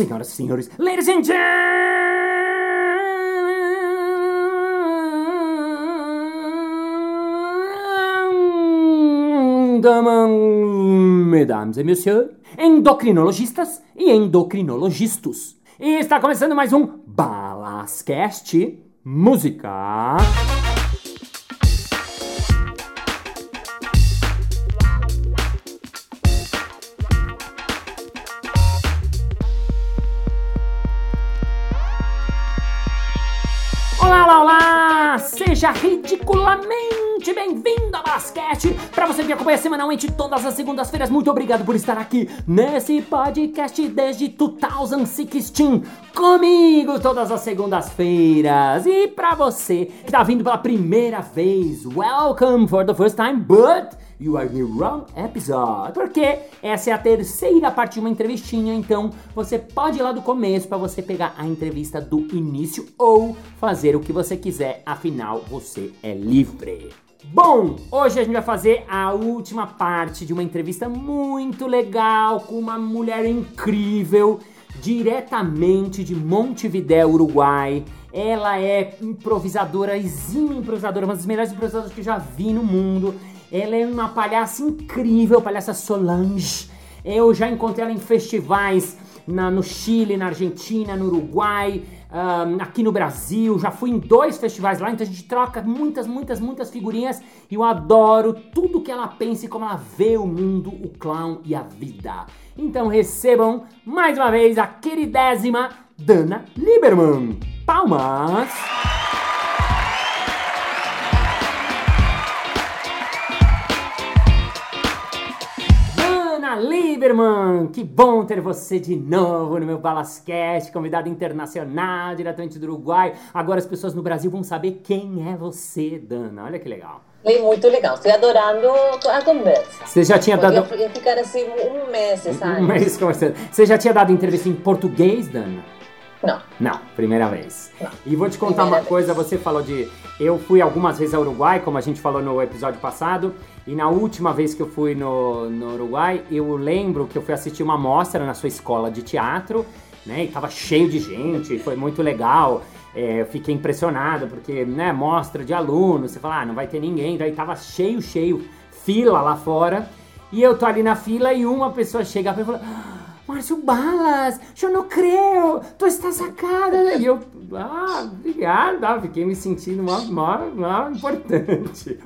Senhoras e senhores, ladies and gentlemen, mesdames et messieurs, endocrinologistas e endocrinologistas. E está começando mais um Balascast Música. Seja ridiculamente bem-vindo ao Basquete! Para você que acompanha semanalmente todas as segundas-feiras, muito obrigado por estar aqui nesse podcast desde 2016 comigo todas as segundas-feiras. E para você que tá vindo pela primeira vez, welcome for the first time, but You are the wrong episode. Porque essa é a terceira parte de uma entrevistinha, então você pode ir lá do começo para você pegar a entrevista do início ou fazer o que você quiser, afinal você é livre. Bom, hoje a gente vai fazer a última parte de uma entrevista muito legal com uma mulher incrível, diretamente de Montevidéu, Uruguai. Ela é improvisadora, exímia improvisadora, uma das melhores improvisadoras que eu já vi no mundo. Ela é uma palhaça incrível, palhaça Solange. Eu já encontrei ela em festivais na, no Chile, na Argentina, no Uruguai, um, aqui no Brasil. Já fui em dois festivais lá, então a gente troca muitas, muitas, muitas figurinhas. E eu adoro tudo que ela pensa e como ela vê o mundo, o clown e a vida. Então recebam mais uma vez a queridésima Dana Lieberman. Palmas! Lieberman, que bom ter você de novo no meu Balascast, convidada internacional, diretamente do Uruguai. Agora as pessoas no Brasil vão saber quem é você, Dana. Olha que legal. É muito legal, estou adorando a conversa. Você já tinha dado ficar assim um mês, sabe? um mês conversando. Você já tinha dado entrevista em português, Dana? Não. Não, primeira vez. Não. E vou te contar Primeira uma coisa, você falou de. Eu fui algumas vezes ao Uruguai, como a gente falou no episódio passado, e na última vez que eu fui no, no Uruguai, eu lembro que eu fui assistir uma mostra na sua escola de teatro, né? E tava cheio de gente, foi muito legal. É, eu fiquei impressionado, porque, né, mostra de alunos, você fala, ah, não vai ter ninguém, daí tava cheio, cheio, fila lá fora. E eu tô ali na fila e uma pessoa chega e fala. "Ah, Márcio Balas, eu não creio, tu está sacada. E eu, ah, obrigado, ah, fiquei me sentindo mó, mó, mó importante.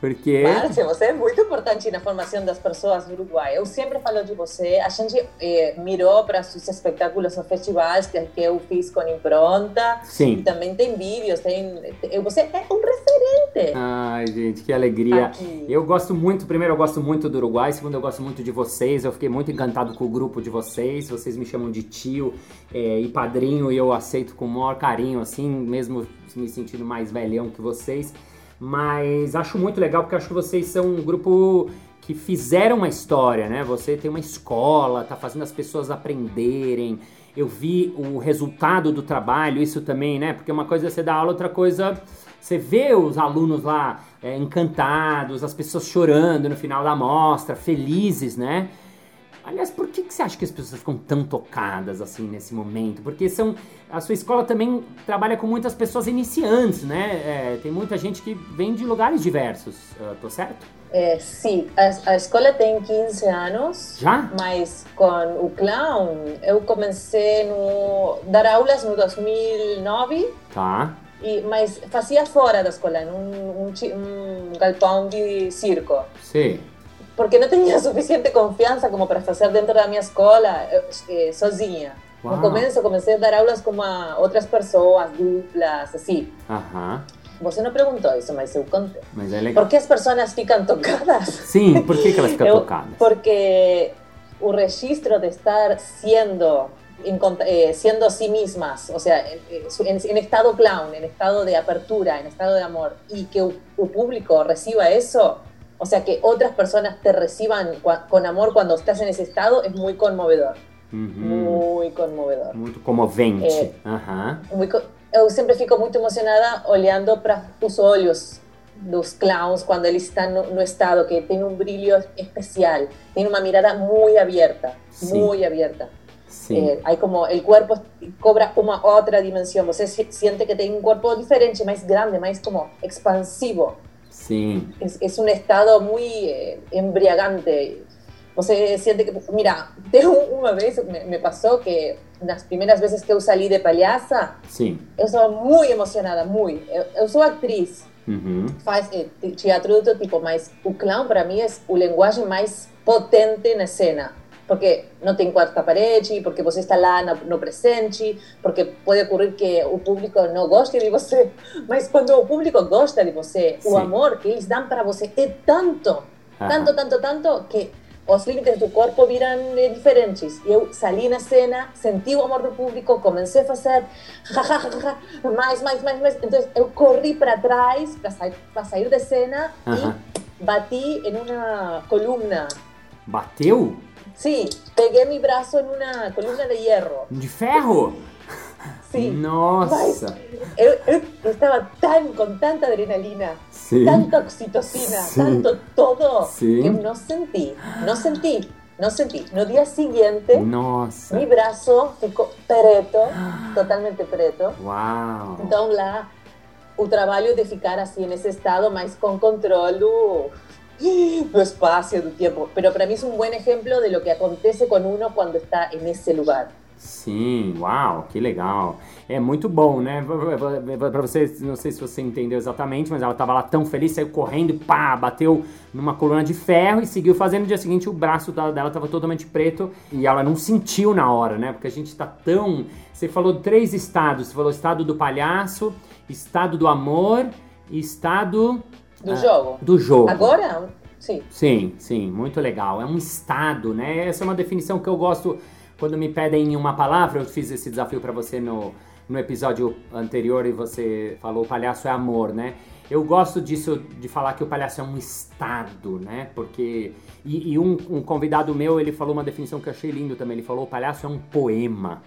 Porque. Márcia, você é muito importante na formação das pessoas do Uruguai. Eu sempre falo de você. A gente eh, mirou para os espetáculos ou festivais que, que eu fiz com impronta. Sim. E também tem vídeos, tem, tem- você é um referente. Ai, gente, que alegria. Aqui. Eu gosto muito, primeiro, eu gosto muito do Uruguai, segundo, eu gosto muito de vocês. Eu fiquei muito encantado com o grupo de vocês. Vocês me chamam de tio é, e padrinho e eu aceito com o maior carinho, assim, mesmo me sentindo mais velhão que vocês. Mas acho muito legal porque acho que vocês são um grupo que fizeram uma história, né? Você tem uma escola, tá fazendo as pessoas aprenderem. Eu vi o resultado do trabalho, isso também, né? Porque uma coisa é você dar aula, outra coisa você vê os alunos lá é, encantados, as pessoas chorando no final da mostra, felizes, né? Aliás, por que, que você acha que as pessoas ficam tão tocadas assim nesse momento? Porque são a sua escola também trabalha com muitas pessoas iniciantes, né? É, tem muita gente que vem de lugares diversos, ah, tô certo? Eh, sim, a, a escola tem 15 anos. Já? Mas com o clown, eu comecei no dar aulas no 2009, Tá. e, mas fazia fora da escola, num um, um galpão de circo. Sei. Porque não tinha suficiente confiança como para fazer dentro da minha escola eh, eh, sozinha. Uau. No começo, eu comecei a dar aulas com a outras pessoas, duplas, assim. Aham. Você não perguntou isso, mas eu contei. Mas é legal. Por que as pessoas ficam tocadas? Sim, por que, que elas ficam Eu- tocadas? Porque o registro de estar siendo, encont- eh, siendo sí mismas, o sea, en, en- en estado clown, en estado de apertura, en estado de amor, y que o público reciba eso, o sea, que otras personas te reciban con amor cuando estás en ese estado, es muy conmovedor, Uhum. muy conmovedor. Muito comovente. É. Aham. Muy co- eu sempre fico muito emocionada olhando para os olhos dos clowns quando eles estão no, no estado que tem um brilho especial, tem uma mirada muito aberta, Sim. muito aberta. Eh, hay como el cuerpo cobra una otra dimensión. Você siente que tiene un cuerpo diferente, más grande, más como expansivo. Sí. Es, es un estado muy eh, embriagante. Você siente que, mira, una vez me, me, pasó que las primeras veces que yo salí de payasa, sí. yo estaba muy emocionada, muy. Yo, soy actriz, uhum. faz eh, teatro de todo tipo, mas o clown para mí es el lenguaje más potente en escena porque no tem quarta parede, porque você está lá no, presente, porque pode ocorrer que o público não goste de você, mas quando o público gosta de você, Sim. o amor que eles dão para você é tanto, tanto, tanto, tanto, que os limites do corpo viram eh, diferentes. E eu saí na cena, senti o amor do público, comecei a fazer mais, mais, mais, mais. Então eu corri para trás para sair, para sair da cena e bati em uma coluna. Bateu? Sí, pegué mi brazo en una columna de hierro. ¿De ferro? Sí. Nossa. Eu, eu estava tan, con tanta adrenalina, sí. tanta oxitocina, sí. tanto todo, sí. que no sentí, no sentí, no sentí. No día siguiente, Nossa. mi brazo ficou preto, totalmente preto. Uau. Então lá, o trabalho de ficar assim nesse estado, mas com controle do espacio, do tiempo. Pero para mí es un buen ejemplo de lo que acontece con uno cuando está en ese lugar. Sim, uau, que legal. É muito bom, né? Para você, não sei se você entendeu exatamente, mas ela estava lá tão feliz, saiu correndo, pá, bateu numa coluna de ferro e seguiu fazendo. No dia seguinte, o braço dela estava totalmente preto e ela não sentiu na hora, né? Porque a gente está tão. Você falou três estados: você falou estado do palhaço, estado do amor e estado do ah, jogo. Do jogo. Agora, sim. Sim, sim, muito legal. É um estado, né? Essa é uma definição que eu gosto quando me pedem uma palavra. Eu fiz esse desafio para você no, no episódio anterior e você falou palhaço é amor, né? Eu gosto disso, de falar que o palhaço é um estado, né? Porque. E, e um, um, convidado meu, ele falou uma definição que eu achei lindo também. Ele falou: o palhaço é um poema.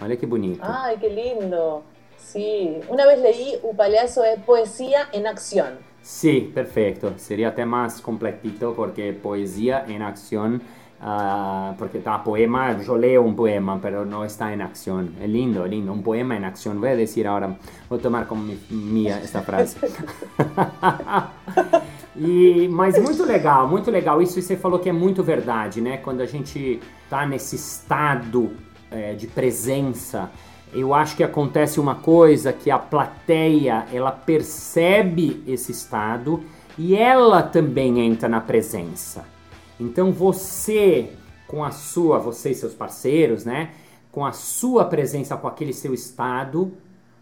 Olha que bonito. Ai, que lindo. Sim. Uma vez leí: o palhaço é poesia em ação. Sí, perfecto. Sería até más completito porque poesía en acción, uh, porque está poema, yo leo un poema, pero no está en acción. Es lindo, es lindo. Un poema en acción. Voy a decir ahora, voy a tomar como mía esta frase. e, mas muito legal, muito legal. Isso você falou que é muito verdade, né? Quando a gente tá nesse estado é, de presença, eu acho que acontece uma coisa que a plateia ela percebe esse estado e ela também entra na presença. Então você com a sua, você e seus parceiros, né, com a sua presença com aquele seu estado,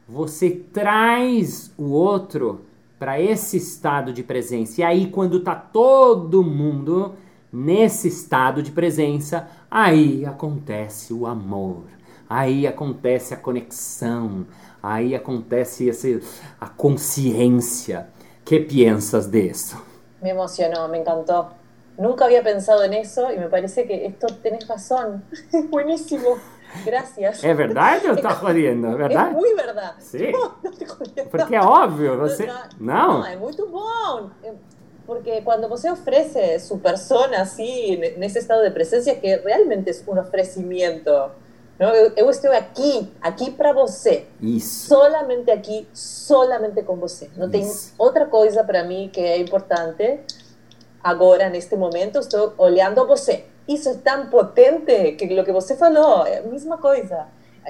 você traz o outro para esse estado de presença. E aí quando tá todo mundo nesse estado de presença, aí acontece o amor aí acontece a conexão, aí acontece esse, a consciência. que piensas de eso? Me emocionó, me encantó. Nunca había pensado en eso y me parece que esto tenés razón. Buenísimo. Gracias. É verdade ou tá jodiendo? É verdade? É muito verdade. Sim. Não. Porque é óbvio, você... Não? Não, é muito bom. Porque cuando você ofrece su persona así, en ese estado de presencia, que realmente es un ofrecimiento, Não, eu, eu, estou aqui, aqui para você. Isso. Solamente aqui, solamente com você. Não tem Isso. outra coisa para mim que é importante. Agora, neste momento, estou olhando você. Isso é tão potente que o que você falou é a mesma coisa.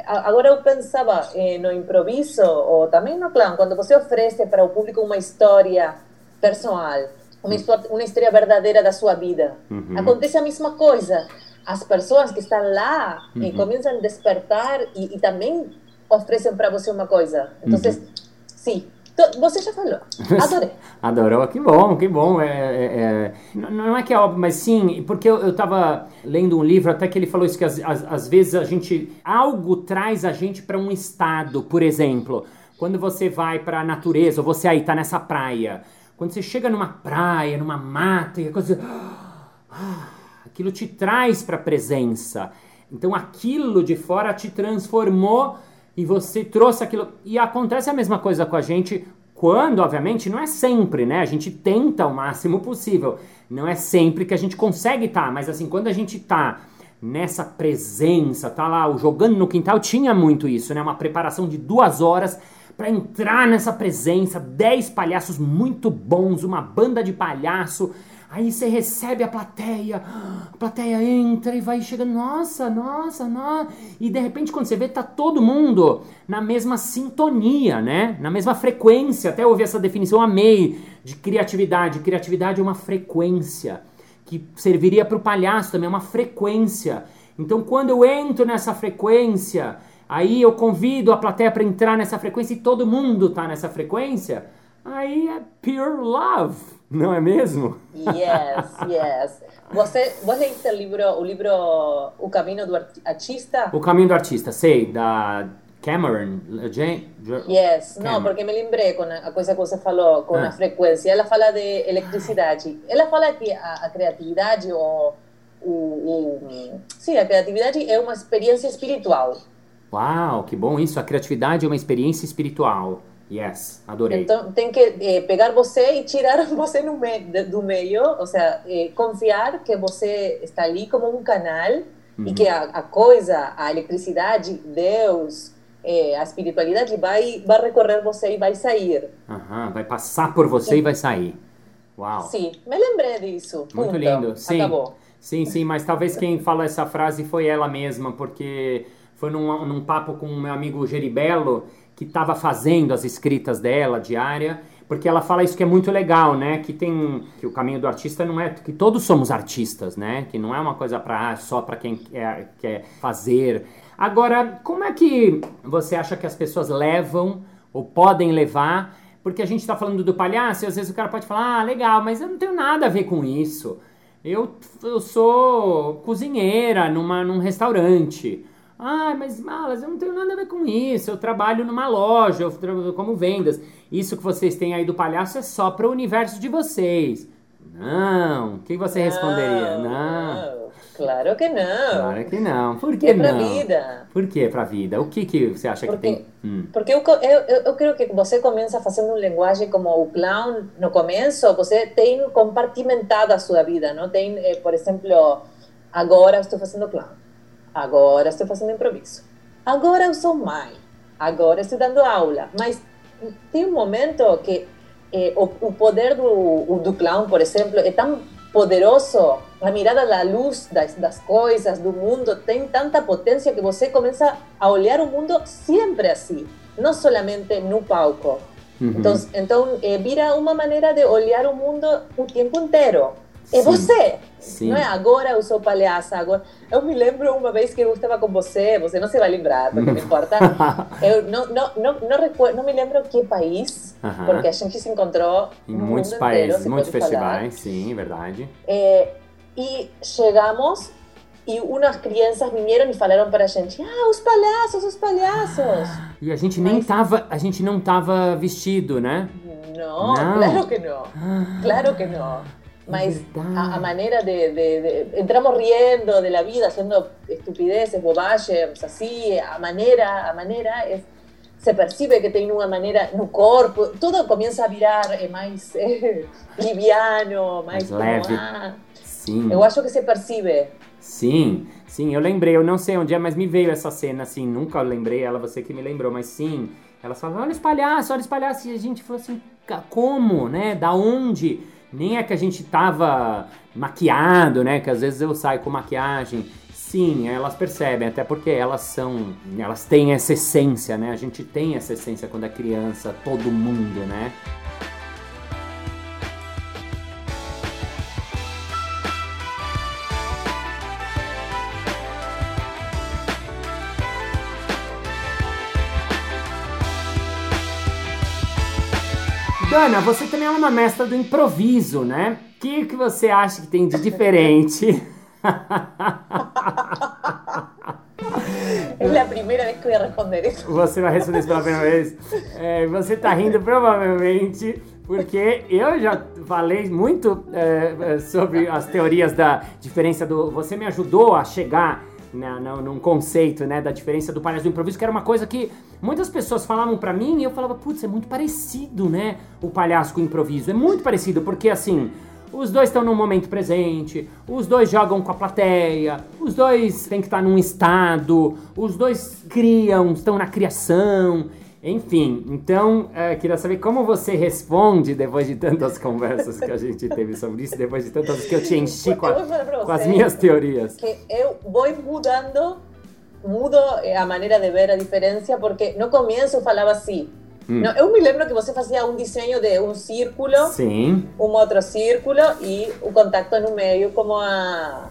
Agora eu pensava eh, no improviso ou também no clown, quando você oferece para o público uma história personal, uma, história, uma história verdadeira da sua vida, Uhum. acontece a mesma coisa. As pessoas que estão lá eh, Uhum. começam a despertar e, e também oferecem para você uma coisa. Então, sim, to- você já falou. Adorei. Adorou, que bom, que bom. É, é- é- Não não é que é óbvio, mas sim, porque eu, eu tava lendo um livro até que ele falou isso, que às, vezes a gente. Algo traz a gente para um estado, por exemplo, quando você vai para a natureza, ou você aí tá nessa praia. Quando você chega numa praia, numa mata, e a coisa. Ah, aquilo te traz para a presença. Então aquilo de fora te transformou e você trouxe aquilo. E acontece a mesma coisa com a gente quando, obviamente, não é sempre, né? A gente tenta o máximo possível. Não é sempre que a gente consegue estar, mas assim, quando a gente tá nessa presença, tá lá, o jogando no quintal tinha muito isso, né? Uma preparação de duas horas para entrar nessa presença, dez palhaços muito bons, uma banda de palhaço. Aí você recebe a plateia, a plateia entra e vai chegando, nossa, nossa, nossa. E de repente, quando você vê, tá todo mundo na mesma sintonia, né? Na mesma frequência. Até ouvi essa definição, amei, de criatividade. Criatividade é uma frequência que serviria para o palhaço também, é uma frequência. Então, quando eu entro nessa frequência, aí eu convido a plateia para entrar nessa frequência e todo mundo tá nessa frequência, aí é pure love, não é mesmo? Yes, yes. Você, você leste o livro, o livro O Caminho do Artista? O Caminho do Artista, sei, da Cameron, Jane, Yes, Cameron. não, porque me lembrei com a coisa que você falou, com ah. a frequência. Ela fala de eletricidade. Ela fala que a, a criatividade, o, o, o, sim, a criatividade é uma experiência espiritual. Uau, que bom isso. A criatividade é uma experiência espiritual. Yes, adorei. Então tem que eh, pegar você e tirar você meio, do meio, ou seja, eh, confiar que você está ali como um canal uhum. e que a, a coisa, a eletricidade, Deus, é, a espiritualidade vai, vai recorrer você e vai sair. Uhum, vai passar por você sim. e vai sair. Uau. Sim, me lembrei disso. Muito lindo. Sim. Acabou. Sim, sim, mas talvez quem falou essa frase foi ela mesma, porque foi num, num papo com o meu amigo Geribello, que estava fazendo as escritas dela diária, porque ela fala isso que é muito legal, né? Que tem que o caminho do artista não é que todos somos artistas, né? Que não é uma coisa para só para quem quer, quer fazer. Agora, como é que você acha que as pessoas levam ou podem levar? Porque a gente está falando do palhaço e às vezes o cara pode falar, ah, legal, mas eu não tenho nada a ver com isso. Eu, eu sou cozinheira numa, num restaurante. Ah, mas Malas, eu não tenho nada a ver com isso. Eu trabalho numa loja, eu trabalho como vendas. Isso que vocês têm aí do palhaço é só para o universo de vocês. Não. O que você não, responderia? Não. não. Claro que não. Claro que não. Por que é pra não? vida. Por que pra vida? O que, que você acha porque, que tem? Hum. Porque eu, eu, eu creio que você começa fazendo uma linguagem como o clown no começo, você tem compartimentado a sua vida, não? Tem, eh, por exemplo, agora estou fazendo clown agora estou fazendo improviso, agora eu sou mãe, agora estou dando aula. Mas tem um momento que eh, o, o, poder do, do clown, por exemplo, é tão poderoso, a mirada da luz das, das coisas, do mundo, tem tanta potência que você começa a olhar o mundo sempre assim, não somente no palco. Uhum. Então, então eh, vira uma maneira de olhar o mundo o tempo inteiro. É Sim. você. Sim. Não é agora eu sou palhaça. Agora... Eu me lembro uma vez que eu estava com você, você não se vai lembrar, porque não importa. eu não, não, não, não, recuerdo, não me lembro que país, uh -huh. porque a gente se encontrou em muitos países, muitos festivais, falar. sim, verdade. É, e chegamos e umas crianças vieram e falaram para a gente: "Ah, os palhaços, os palhaços". E a gente nem Mas... tava, a gente não tava vestido, né? Não, não. claro que não. Claro que não. Mas a, a, maneira de, de, de, Entramos riendo de la vida, haciendo estupideces, bobagens, así, a maneira, a maneira é, se percibe que tem uma maneira no corpo, tudo começa a virar é mais é, liviano, mais, mais leve. Ah, sim. Eu acho que se percebe. Sim, sim, eu lembrei, eu não sei onde é, mas me veio essa cena assim, nunca lembrei ela, você que me lembrou, mas sim, ela falou, olha os palhaços, olha os palhaços, e a gente falou assim, como, né, da onde? Nem é que a gente tava maquiado, né? Que às vezes eu saio com maquiagem. Sim, elas percebem, até porque elas são. Elas têm essa essência, né? A gente tem essa essência quando é criança, todo mundo, né? Dana, você também é uma mestra do improviso, né? O que, que você acha que tem de diferente? É a primeira vez que eu ia responder isso. Você vai responder isso pela primeira vez? É, você tá rindo provavelmente porque eu já falei muito é, sobre as teorias da diferença do. Você me ajudou a chegar na, na, num conceito, né, da diferença do palhaço do improviso, que era uma coisa que muitas pessoas falavam para mim e eu falava, putz, é muito parecido, né, o palhaço com o improviso. É muito parecido, porque assim, os dois estão no momento presente, os dois jogam com a plateia, os dois têm que estar num estado, os dois criam, estão na criação. Enfim, então, é, queria saber como você responde depois de tantas conversas que a gente teve sobre isso, depois de tantas que eu te enchi com, a, com as minhas teorias. Que eu vou mudando, mudo a maneira de ver a diferença, porque no começo eu falava assim, Hum. Não, eu me lembro que você fazia um desenho de um círculo, Sim. um outro círculo e o contato no meio, como a,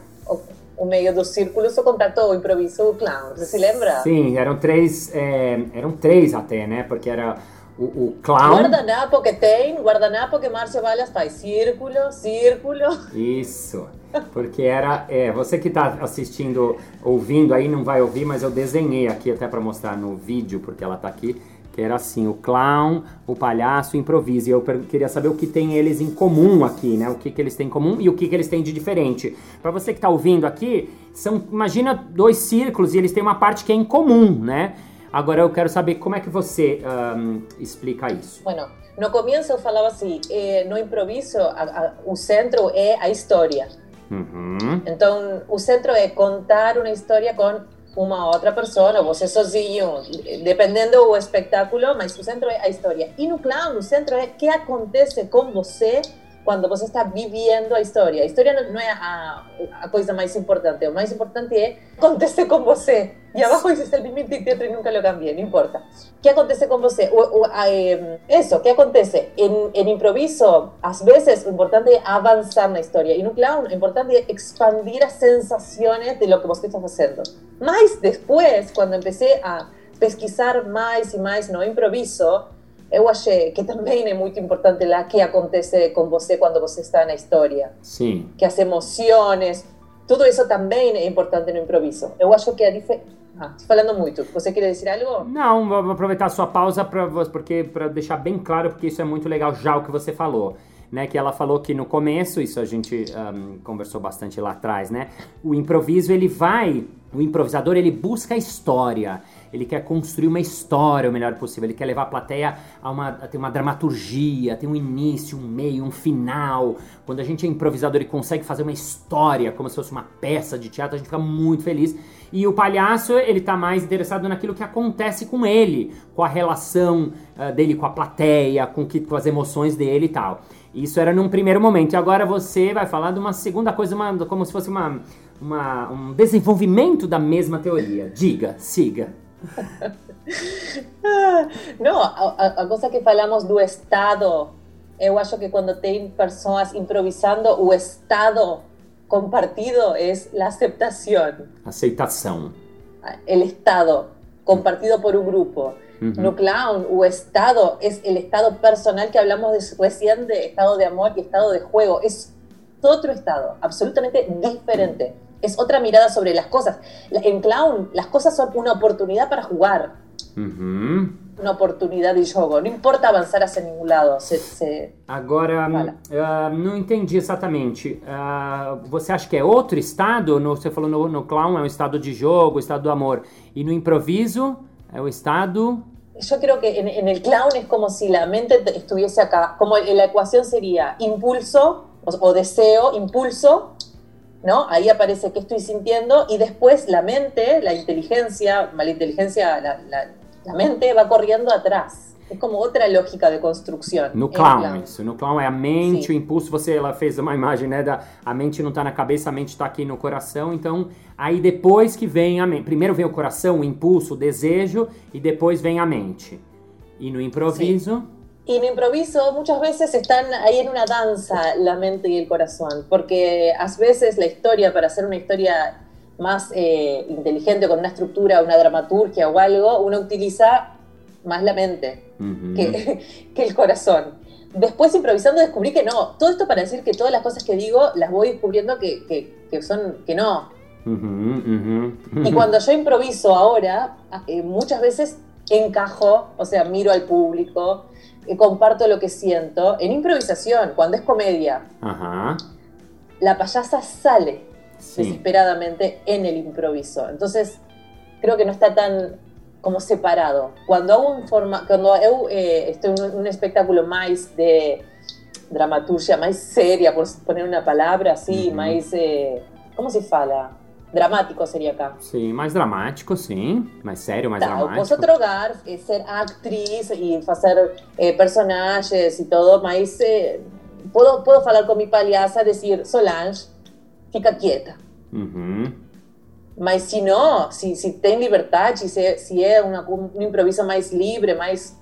o meio dos círculos, o contato o improviso o clown. Você se lembra? Sim, eram três, é, eram três até, né? Porque era o, o clown. Guardanapo que tem, guardanapo que Márcio Balas faz. Círculo, círculo. Isso. Porque era. É, você que está assistindo, ouvindo aí, não vai ouvir, mas eu desenhei aqui até para mostrar no vídeo, porque ela está aqui que era assim, o clown, o palhaço, o improviso. E eu queria saber o que tem eles em comum aqui, né? O que, que eles têm em comum e o que, que eles têm de diferente. Para você que está ouvindo aqui, são, imagina dois círculos e eles têm uma parte que é em comum, né? Agora eu quero saber como é que você um, explica isso. Bueno, no começo eu falava assim, eh, no improviso a, a, o centro é a história. Uhum. Então, o centro é contar uma história com uma outra pessoa, você sozinho, dependendo do espetáculo, mas o centro é a história. E no clown, o centro é o que acontece com você quando você está vivendo a história. A história não é a, a coisa mais importante, o mais importante é o que acontece com você. E abaixo existe o mismo teatro e nunca lo cambié, não importa. O que acontece com você? O, o, eh, eso, que acontece? En, en improviso, às vezes, o importante é avançar na história. E no clown, o importante é expandir as sensações de lo que você está fazendo. Mas depois, quando comecei a pesquisar mais e mais no improviso, eu achei que também é muito importante lá que acontece com você quando você está na história. Sim. Que as emoções, tudo isso também é importante no improviso. Eu acho que a diferença. Ah, estou falando muito. Você quer dizer algo? Não, vou aproveitar a sua pausa para porque para deixar bem claro, porque isso é muito legal já o que você falou. Né, que ela falou que no começo, isso a gente um, conversou bastante lá atrás, né? O improviso ele vai, o improvisador ele busca a história, ele quer construir uma história o melhor possível, ele quer levar a plateia a, uma, a ter uma dramaturgia, ter um início, um meio, um final. Quando a gente é improvisador e consegue fazer uma história como se fosse uma peça de teatro, a gente fica muito feliz. E o palhaço, ele tá mais interessado naquilo que acontece com ele, com a relação uh, dele com a plateia, com, que, com as emoções dele e tal. Isso era num primeiro momento. E agora você vai falar de uma segunda coisa, uma, como se fosse uma, uma, um desenvolvimento da mesma teoria. Diga, siga. Não, a, a, coisa que falamos do estado, eu acho que quando tem pessoas improvisando, o estado compartido é a aceitação. Aceitação. O estado compartido por um grupo. No clown, o estado é o estado personal que hablamos de, recién de estado de amor e estado de juego. É outro estado, absolutamente diferente. Es otra mirada sobre las cosas. En Clown, las cosas son una oportunidad para jugar. Una oportunidade de jogo. Não importa avançar hacia nenhum lado. Se, se... Agora, uh, não entendi exatamente. Uh, você acha que é outro estado? No, você falou no, no clown é um estado de jogo, estado do amor. E no improviso é o estado... Yo creo que en, en el clown es como si la mente estuviese acá. Como la ecuación sería impulso o, o deseo, impulso, ¿no? Ahí aparece qué estoy sintiendo y después la mente, la inteligencia, la inteligencia, la, la, la mente va correndo atrás. É como outra lógica de construção. No clown, clown, isso. No clown é a mente, Sim. o impulso. Você ela fez uma imagem, né? Da, a mente não está na cabeça, a mente está aqui no coração. Então, aí depois que vem a mente. Primeiro vem o coração, o impulso, o desejo, e depois vem a mente. E no improviso. Sim. Y en improviso muchas veces están ahí en una danza la mente y el corazón, porque a veces la historia, para hacer una historia más eh, inteligente, con una estructura, una dramaturgia o algo, uno utiliza más la mente que, que, el corazón. Después improvisando descubrí que no. Todo esto para decir que todas las cosas que digo las voy descubriendo que, que, que son que no. y cuando yo improviso ahora, eh, muchas veces encajo, o sea, miro al público, comparto lo que siento. En improvisación, cuando es comedia, la payasa sale desesperadamente en el improviso. Entonces, creo que no está tan como separado. Cuando hago un forma, cuando eh, estoy en un, espectáculo más de dramaturgia mais séria, por poner uma palavra assim, uhum. mais. Eh, como se fala? Dramático seria cá. Sim, mais dramático, sim. Mais sério, mais tá, dramático. Posso trocar, ser atriz e fazer eh, personagens e tudo, mas eh, posso, posso falar com minha palhaça, dizer, Solange, fica quieta. Uhum. Mas se não, se, se tem liberdade, se, se é uma, um improviso mais livre, mais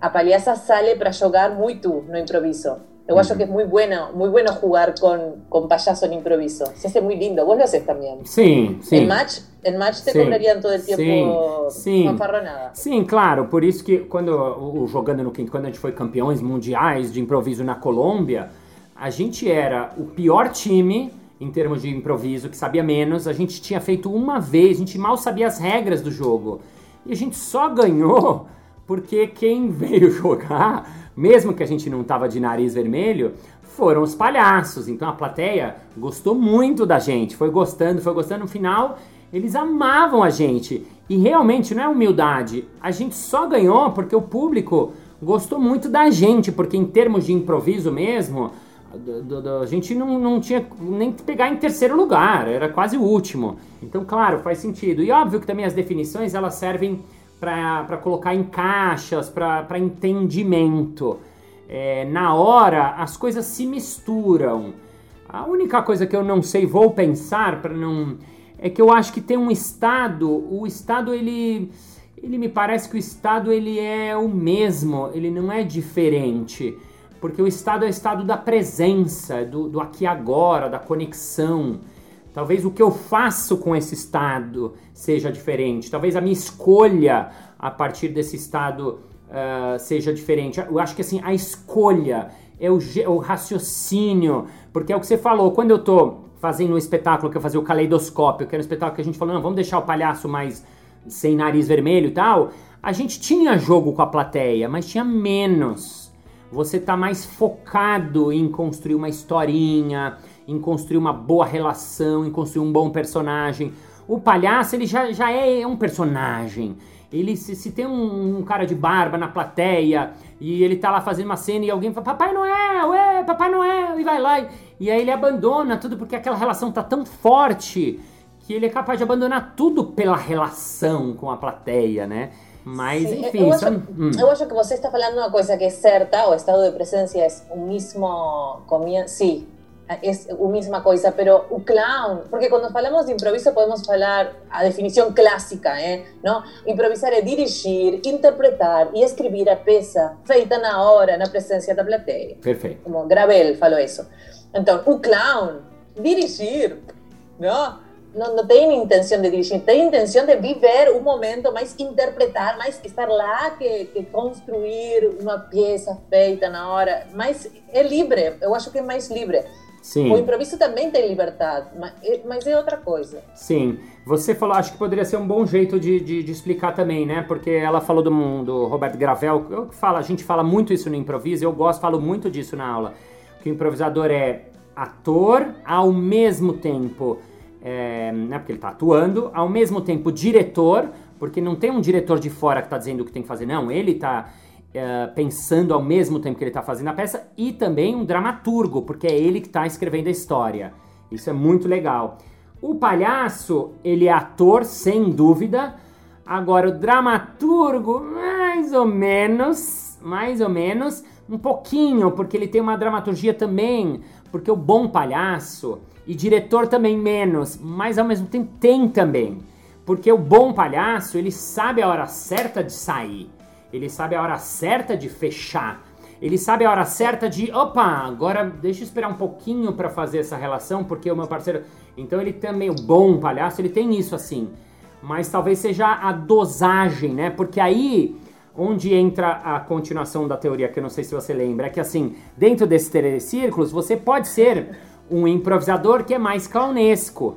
a palhaça sale para jogar muito no improviso. Eu acho que é muito bueno, muy bueno jugar con, con payaso en improviso. Se hace muy lindo. Vos lo haces también. Sim, sim. En match, en match te sim, cobrarían todo el tempo sim, fanfarronada. Sim, claro. Por isso que quando o jogando no quinto, quando a gente foi campeões mundiais de improviso na Colômbia, a gente era o pior time em termos de improviso, que sabia menos. A gente tinha feito uma vez, a gente mal sabia as regras do jogo. E a gente só ganhou porque quem veio jogar, mesmo que a gente não tava de nariz vermelho, foram os palhaços. Então a plateia gostou muito da gente, foi gostando, foi gostando. No final, eles amavam a gente. E realmente não é humildade, a gente só ganhou porque o público gostou muito da gente, porque em termos de improviso mesmo, a gente não, não tinha nem que pegar em terceiro lugar, era quase o último. Então, claro, faz sentido. E óbvio que também as definições elas servem para colocar em caixas, para entendimento. É, na hora, as coisas se misturam. A única coisa que eu não sei, vou pensar para não. É que eu acho que tem um estado. O estado, ele. Ele me parece que o estado ele é o mesmo, ele não é diferente. Porque o estado é o estado da presença, do, do aqui agora, da conexão. Talvez o que eu faço com esse estado seja diferente. Talvez a minha escolha a partir desse estado uh, seja diferente. Eu acho que assim, a escolha é o, o, raciocínio, porque é o que você falou. Quando eu tô fazendo um espetáculo que eu fazia o caleidoscópio, que era um espetáculo que a gente falou, não, vamos deixar o palhaço mais sem nariz vermelho e tal. A gente tinha jogo com a plateia, mas tinha menos. Você tá mais focado em construir uma historinha, em construir uma boa relação, em construir um bom personagem. O palhaço, ele já, já é um personagem. Ele, se, se tem um, um, cara de barba na plateia e ele tá lá fazendo uma cena e alguém fala, Papai Noel, é, Papai Noel, e vai lá. E, e aí ele abandona tudo porque aquela relação tá tão forte que ele é capaz de abandonar tudo pela relação com a plateia, né? Mas, enfim. Eu acho, hum. eu acho, que você está falando uma coisa que é certa, o estado de presença é o mesmo comienzo. Sim, es la misma cosa, pero un clown, porque cuando hablamos de improviso podemos hablar a definición clásica, ¿eh? ¿no? Improvisar es dirigir, interpretar y escribir a peça, feita na hora, na presencia da plateia. Perfeito. Como Gravel falou isso. Então, o clown, dirigir, não? Não, não tem intenção de dirigir, tem intenção de viver um momento, mais interpretar, mais estar lá que, que construir uma peça feita na hora. Mas é livre, eu acho que é mais livre. Sim. O improviso também tem liberdade, mas é outra coisa. Sim. Você falou, acho que poderia ser um bom jeito de, de, de explicar também, né? Porque ela falou do, do Roberto Gravel, eu falo, a gente fala muito isso no improviso, eu gosto, falo muito disso na aula. Que o improvisador é ator ao mesmo tempo, é, né? Porque ele está atuando, ao mesmo tempo diretor, porque não tem um diretor de fora que está dizendo o que tem que fazer, não. Ele está uh, pensando ao mesmo tempo que ele está fazendo a peça, e também um dramaturgo, porque é ele que está escrevendo a história. Isso é muito legal. O palhaço, ele é ator, sem dúvida. Agora, o dramaturgo, mais ou menos, mais ou menos, um pouquinho, porque ele tem uma dramaturgia também, porque o bom palhaço, e diretor também menos, mas ao mesmo tempo tem também. Porque o bom palhaço, ele sabe a hora certa de sair. Ele sabe a hora certa de fechar. Ele sabe a hora certa de, opa, agora deixa eu esperar um pouquinho para fazer essa relação, porque o meu parceiro. Então ele também, o bom palhaço, ele tem isso assim. Mas talvez seja a dosagem, né? Porque aí onde entra a continuação da teoria, que eu não sei se você lembra, é que assim, dentro desses três círculos, você pode ser um improvisador que é mais clownesco,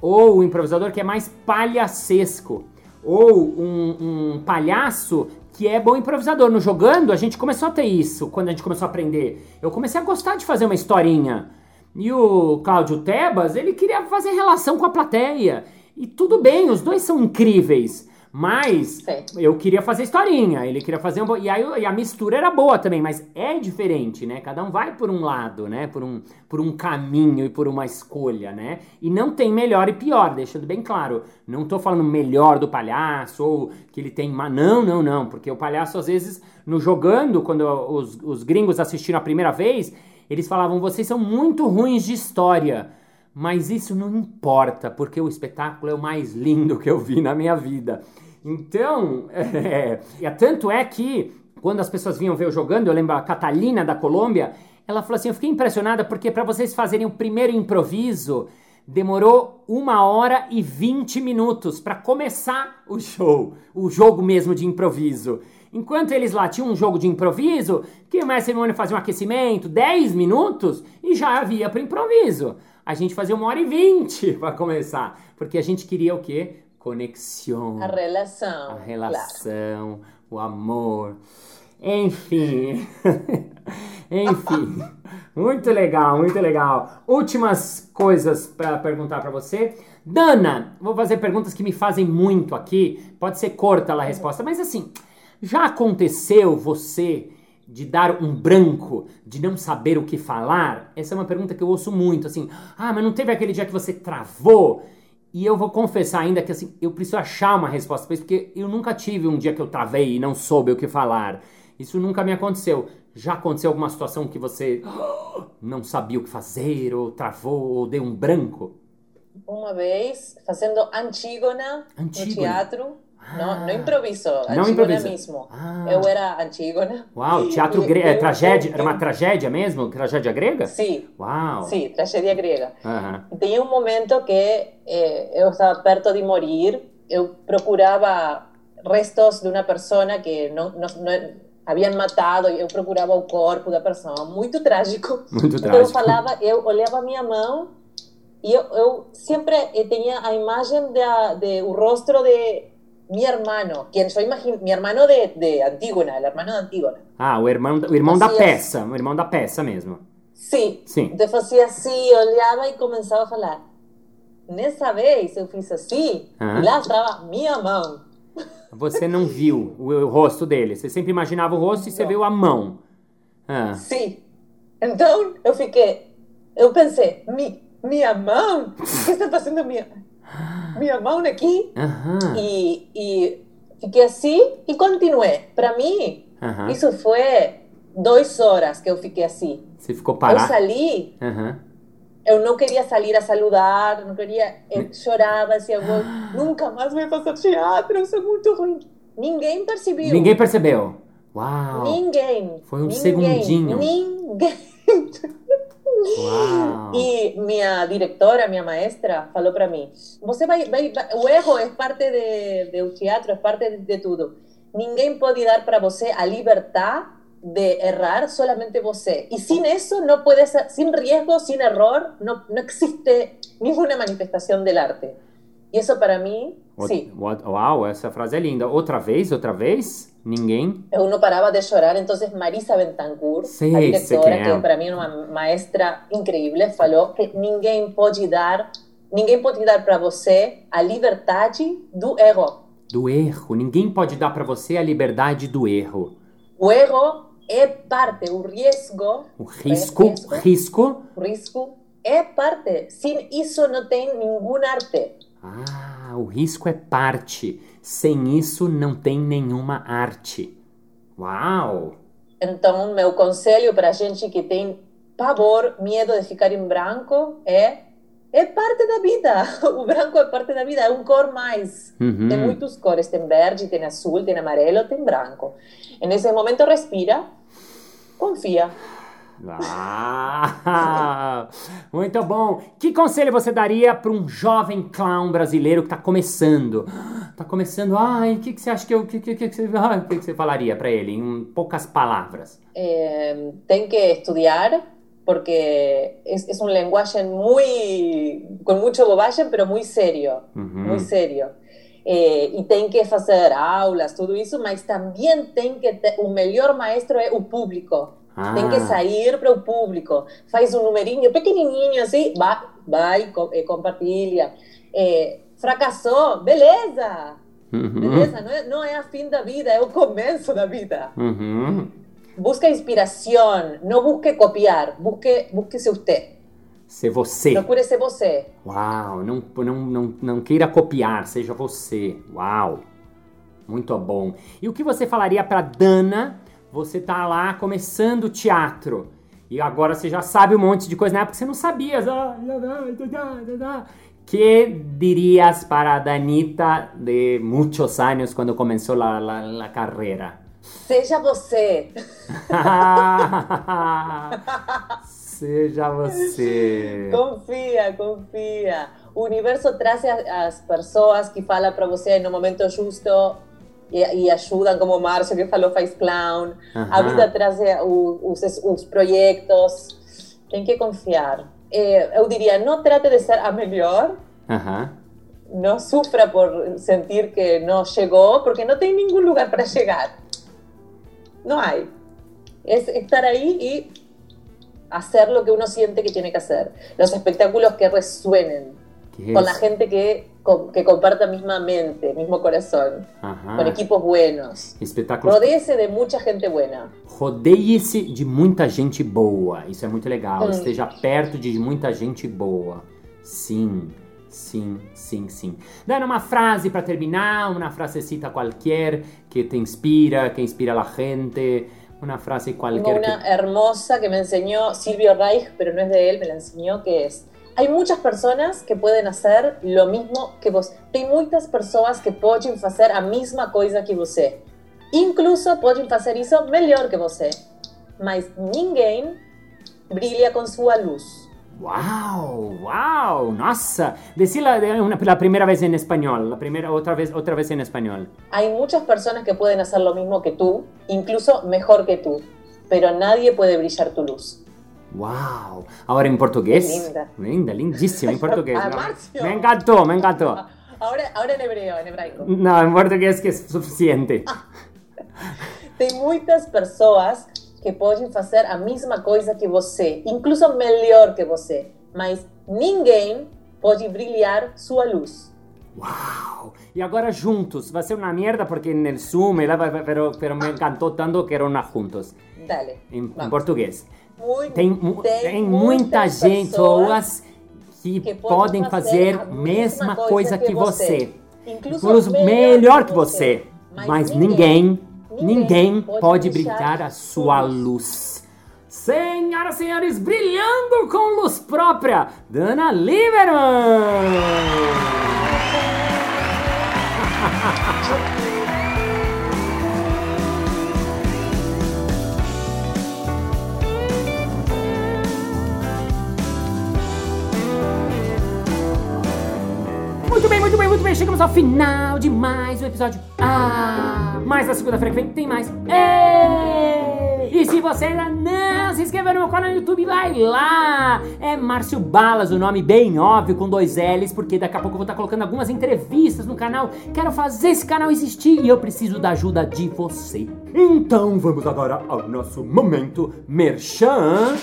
ou um improvisador que é mais palhacesco, ou um, um palhaço que é bom improvisador. No jogando, a gente começou a ter isso quando a gente começou a aprender. Eu comecei a gostar de fazer uma historinha. E o Cláudio Tebas, ele queria fazer relação com a plateia. E tudo bem, os dois são incríveis. Mas Sim. eu queria fazer historinha, ele queria fazer um. E, aí, e a mistura era boa também, mas é diferente, né? Cada um vai por um lado, né? Por um, por um caminho e por uma escolha, né? E não tem melhor e pior, deixando bem claro. Não tô falando melhor do palhaço ou que ele tem. ma- Não, não, não. Porque o palhaço, às vezes, no jogando, quando os, os gringos assistiram a primeira vez, eles falavam: vocês são muito ruins de história. Mas isso não importa, porque o espetáculo é o mais lindo que eu vi na minha vida. Então, é, é, tanto é que quando as pessoas vinham ver eu jogando, eu lembro a Catalina da Colômbia, ela falou assim: eu fiquei impressionada porque para vocês fazerem o primeiro improviso demorou uma hora e 20 minutos para começar o show, o jogo mesmo de improviso. Enquanto eles lá tinham um jogo de improviso, que Mestre Simone fazia um aquecimento, 10 minutos, e já havia para improviso. A gente fazia uma hora e 20 para começar, porque a gente queria o quê? Conexão. A relação. A relação, o amor. Enfim. Enfim. Muito legal, muito legal. Últimas coisas para perguntar para você. Dana, vou fazer perguntas que me fazem muito aqui. Pode ser curta a resposta, mas assim, já aconteceu você de dar um branco, de não saber o que falar? Essa é uma pergunta que eu ouço muito, assim. Ah, mas não teve aquele dia que você travou? E eu vou confessar ainda que assim, eu preciso achar uma resposta para isso, porque eu nunca tive um dia que eu travei e não soube o que falar. Isso nunca me aconteceu. Já aconteceu alguma situação que você não sabia o que fazer, ou travou, ou deu um branco? Uma vez, fazendo Antígona, Antígona. no teatro. Ah. Não, não improviso, Não improvisa. mesmo. Ah. Eu era Antígona. Uau, teatro grego. É, eu- tragédia? eu- Era uma tragédia mesmo? Tragédia grega? Sim, Uau. sim, tragédia grega. E Tinha um momento que eh, eu estava perto de morir, eu procurava restos de uma pessoa que não, não, não haviam matado, eu procurava o corpo da pessoa, muito trágico. Muito Então eu trágico. falava, eu olhava a minha mão e eu, eu sempre eh, tinha a imagem de, de o rosto de mi hermano, quien yo imagino, mi hermano de, de Antígona, el hermano de Antígona. Ah, o irmão, o irmão da Assim, peça. O irmão da peça mesmo. Sim, Sim. Então fazia assim, olhava e começava a falar. Nessa vez eu fiz assim, e lá estava minha mão. Você não viu o, o rosto dele. Você sempre imaginava o rosto e você Não. viu a mão. Ah. Sim. Então eu fiquei, eu pensei, mi, minha mão? O que está fazendo minha, minha mão aqui? E, e fiquei assim e continuei. Para mim, isso foi duas horas que eu fiquei assim. Você ficou Eu parado. saí, Aham. eu não queria sair a saludar, não queria, eu chorava, assim, eu vou, nunca mais vou fazer teatro, eu sou muito ruim. Ninguém percebeu. Ninguém percebeu. Uau. Ninguém. Foi um ninguém, segundinho. Ninguém. Uau. E minha diretora, minha maestra, falou para mim: você vai, vai, vai- o erro é parte de, de o teatro, é parte de, de tudo. Ninguém pode dar para você a liberdade de errar, solamente você. E sem isso, não pode ser, sem risco, sem error, não, não existe nenhuma manifestação del arte. E isso para Ou- sim. Uau, essa frase é linda. Outra vez, outra vez? Ninguém? Eu não parava de chorar, então Marisa Bentancur, Sei, a diretora, é. que para mim é uma maestra incrível, falou que ninguém pode dar, ninguém pode dar para você a liberdade do erro. Do erro. Ninguém pode dar pra você a liberdade do erro. O erro é parte, o risco, O risco, risco. risco. o risco é parte. Sem isso não tem nenhuma arte. Ah, o risco é parte. Sem isso não tem nenhuma arte. Uau! Então, meu conselho para gente que tem pavor, medo de ficar em branco é é parte da vida. O branco é parte da vida, é um cor mais. Uhum. Tem muitas cores, tem verde, tem azul, tem amarelo, tem branco. E nesse momento respira, confia. Ah, muito bom. Que conselho você daria para um jovem clown brasileiro que está começando? Tá começando. Ai, o que, que você acha que eu. Que, que, que, você, o que, que você falaria para ele em poucas palavras? Eh, tem que estudar porque es, es un lenguaje muy, con mucho bobagem, pero muy serio, Uhum. muy serio. Eh, e tem que fazer aulas, tudo isso, mas também tem que ter, o melhor maestro é o público. Tem que Ah, sair para o público. Faz um numerinho pequenininho assim, vai, vai eh, compartilha. Eh, fracassou, beleza. Uhum. Beleza? Não é, não é a fim da vida, é o começo da vida. Uhum. Busca inspiração, não busque copiar, busque, busque ser você. Ser você. Procure ser você. Uau, não, não, não, não queira copiar, seja você. Uau, muito bom. E o que você falaria para Dana? Você tá lá começando teatro e agora você já sabe um monte de coisa, na época você não sabia. Que dirias para a Danita de muitos anos quando começou a, a, a carreira? Seja você. Seja você. Confia, confia. O universo traz as pessoas que falam para você no momento justo e, e, ajudam, como o Márcio que falou, faz clown. Aham. A vida traz os, os projetos. Tem que confiar. Eh, eu diria, não trate de ser a melhor, Aham. não sufra por sentir que não chegou, porque não tem nenhum lugar para chegar. Não há. É estar aí e hacer lo que uno siente que tiene que hacer. Los espectáculos que resuenen con la gente que, que comparta misma mente, mismo corazón, Aham. con equipos buenos. Espetáculos. Rodéese de mucha gente buena. Rodeie-se de muita gente boa. Isso é muito legal. Hum. Esteja perto de muita gente boa. Sim, sim, sim, sim. Dando uma frase para terminar, uma frasecita qualquer que te inspira, que inspira a la gente. Una frase Tengo qualquer una que... hermosa que me enseñó Silvio Reich, pero no es de él, me la enseñó, que es, hay muchas personas que pueden hacer lo mismo que vos. Tem muitas pessoas que podem fazer a mesma coisa que você. Incluso podem fazer isso melhor que você. Mas ninguém brilha com sua luz. Wow, wow, nossa. Decila de una- la primera vez en español, la primera otra vez, otra vez en español. Hay muchas personas que pueden hacer lo mismo que tú, incluso mejor que tú, pero nadie puede brillar tu luz. Wow. Ahora en portugués. Linda. Linda, lindísima en portugués. Ah, ¿no? Márcio. Me encantó, me encantó. Ahora, ahora en hebreo, en hebraico. No, en portugués que es suficiente. Tem muitas pessoas que podem fazer a mesma coisa que você, incluso melhor que você, mas ninguém pode brilhar sua luz. Wow. Y ahora juntos. Va a ser una mierda porque el Zoom, pero, pero me encantó tanto que una juntos. Dale. En vamos. português. Mui- Tem, tem tem muita muitas gente, pessoas que, que podem fazer a mesma coisa que você. Incluso Incluso melhor que você. Mas ninguém, ninguém pode brilhar a sua luz. Senhoras e senhores, brilhando com luz própria, Dana Lieberman! Chegamos ao final de mais um episódio. Ah, mas na segunda-feira que vem tem mais. Ei! E se você ainda não se inscreveu no meu canal no YouTube, vai lá. É Márcio Balas, o nome bem óbvio, com dois L's, porque daqui a pouco eu vou estar colocando algumas entrevistas no canal. Quero fazer esse canal existir e eu preciso da ajuda de você. Então vamos agora ao nosso momento Merchan.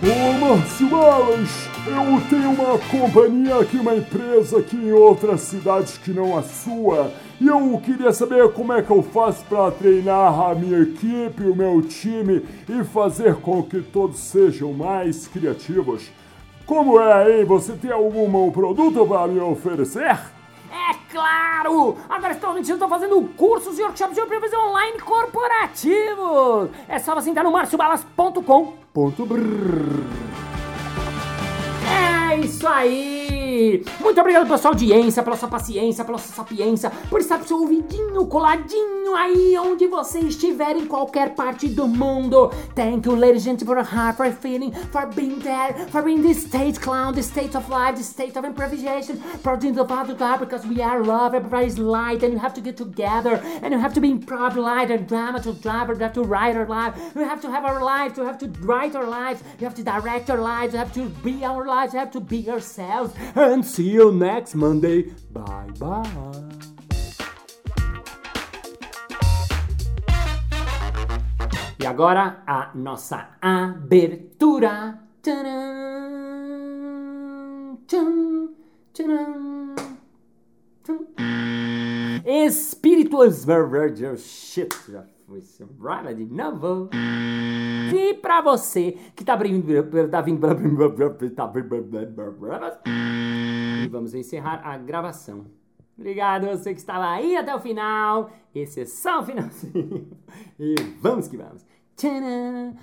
Ô Márcio Balas, eu tenho uma companhia aqui, uma empresa aqui em outra cidade que não a sua. E eu queria saber como é que eu faço para treinar a minha equipe, o meu time e fazer com que todos sejam mais criativos. Como é, hein? Você tem algum produto para me oferecer? É claro! Agora atualmente eu estou fazendo cursos e workshops de improviso online corporativos! É só você entrar no marciobalas.com. É isso aí! Muito obrigado pela sua audiência, pela sua paciência, pela sua sapiência, por estar com seu ouvidinho coladinho aí onde você estiver em qualquer parte do mundo. Thank you, ladies and gentlemen, for feeling, for being there, for being the state clown, the state of life, the state of improvisation, doing the of God because we are love, everybody's light, and you have to get together, and you have to be improv light and drama to drive, you have to write our life, we have to have our life, you have to write our lives, you have to direct our lives, you have to be our lives, you have to be yourselves, and see you next Monday. Bye bye. E agora a nossa abertura. Tcharam. Tcharam. Espíritos shit, já foi raiva de novo. E pra você que tá vindo, tá vindo, tá e vamos encerrar a gravação. Obrigado você que estava aí até o final. Esse é só o finalzinho. E vamos que vamos. Tcharam.